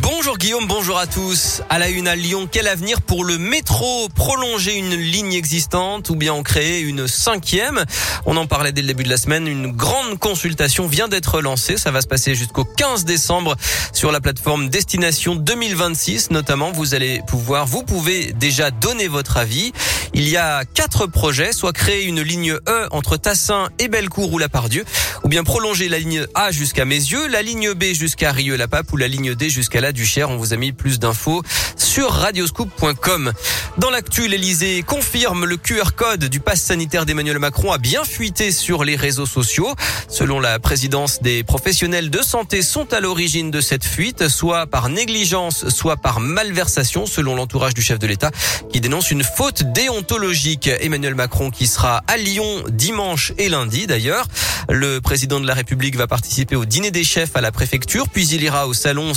Bonjour Guillaume, bonjour à tous. À la une à Lyon, quel avenir pour le métro Prolonger une ligne existante ou bien en créer une cinquième On en parlait dès le début de la semaine. Une grande consultation vient d'être lancée. Ça va se passer jusqu'au 15 décembre sur la plateforme Destination 2026. Notamment, vous allez pouvoir, vous pouvez déjà donner votre avis. Il y a quatre projets, soit créer une ligne E entre Tassin et Bellecour ou La Pardieu, ou bien prolonger la ligne A jusqu'à Mézieux, la ligne B jusqu'à Rieux-la-Pape ou la ligne D jusqu'à On vous a mis plus d'infos sur radioscoop.com. Dans l'actu, l'Elysée confirme le QR code du pass sanitaire d'Emmanuel Macron a bien fuité sur les réseaux sociaux. Selon la présidence, des professionnels de santé sont à l'origine de cette fuite, soit par négligence, soit par malversation, selon l'entourage du chef de l'État, qui dénonce une faute déontologique. Emmanuel Macron qui sera à Lyon dimanche et lundi d'ailleurs. Le président de la République va participer au dîner des chefs à la préfecture, puis il ira au salon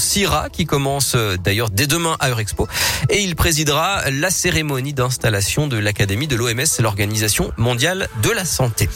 Qui commence euh, d'ailleurs dès demain à Eurexpo et il présidera la cérémonie d'installation de l'Académie de l'OMS, l'Organisation mondiale de la santé.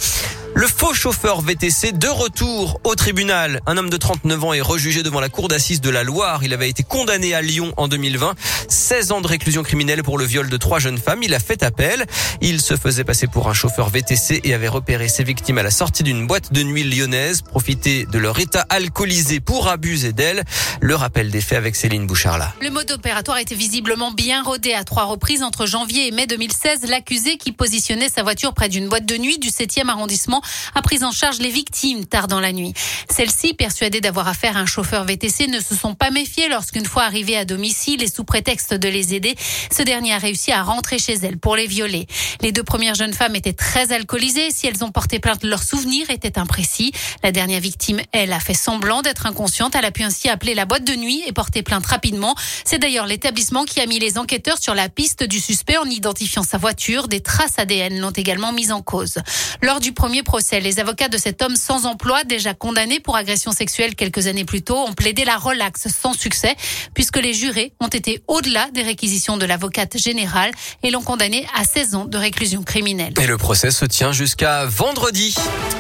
Le faux chauffeur VTC de retour au tribunal. Un homme de 39 ans est rejugé devant la cour d'assises de la Loire. Il avait été condamné à Lyon en 2020. 16 ans de réclusion criminelle pour le viol de trois jeunes femmes. Il a fait appel. Il se faisait passer pour un chauffeur VTC et avait repéré ses victimes à la sortie d'une boîte de nuit lyonnaise, profité de leur état alcoolisé pour abuser d'elles. Le rappel des faits avec Céline Bouchard Le mode opératoire était visiblement bien rodé à trois reprises entre janvier et mai 2016. L'accusé qui positionnait sa voiture près d'une boîte de nuit du 7e arrondissement a pris en charge les victimes tard dans la nuit. Celles-ci, persuadées d'avoir affaire à un chauffeur VTC, ne se sont pas méfiées lorsqu'une fois arrivées à domicile et sous prétexte de les aider, ce dernier a réussi à rentrer chez elles pour les violer. Les deux premières jeunes femmes étaient très alcoolisées. Si elles ont porté plainte, leurs souvenirs étaient imprécis. La dernière victime, elle, a fait semblant d'être inconsciente. Elle a pu ainsi appeler la boîte de nuit et porter plainte rapidement. C'est d'ailleurs l'établissement qui a mis les enquêteurs sur la piste du suspect en identifiant sa voiture. Des traces ADN l'ont également mise en cause. Lors du premier procès. Les avocats de cet homme sans emploi, déjà condamné pour agression sexuelle quelques années plus tôt, ont plaidé la relaxe sans succès, puisque les jurés ont été au-delà des réquisitions de l'avocate générale et l'ont condamné à 16 ans de réclusion criminelle. Et le procès se tient jusqu'à vendredi.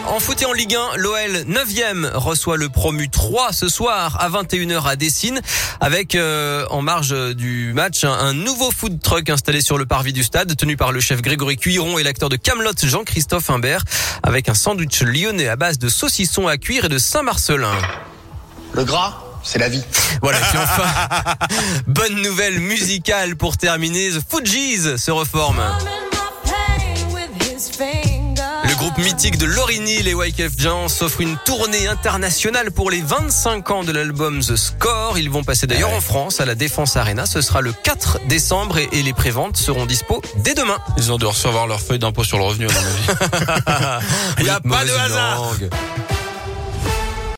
En foot et en Ligue 1, l'OL 9e reçoit le promu 3 ce soir à 21h à Dessine avec euh, en marge du match un, nouveau food truck installé sur le parvis du stade tenu par le chef Grégory Cuiron et l'acteur de Camelot Jean-Christophe Imbert avec avec un sandwich lyonnais à base de saucisson à cuire et de Saint-Marcelin. Le gras c'est la vie. Voilà, puis enfin, bonne nouvelle musicale pour terminer. The Fugees se reforme. Mythique de Lorini, les Wyclef Jean, s'offre une tournée internationale pour les 25 ans de l'album The Score. Ils vont passer d'ailleurs en France à la Défense Arena. Ce sera le 4 décembre et, les préventes seront dispo dès demain. Ils ont dû recevoir leur feuille d'impôt sur le revenu, à mon avis. Il n'y a pas de hasard.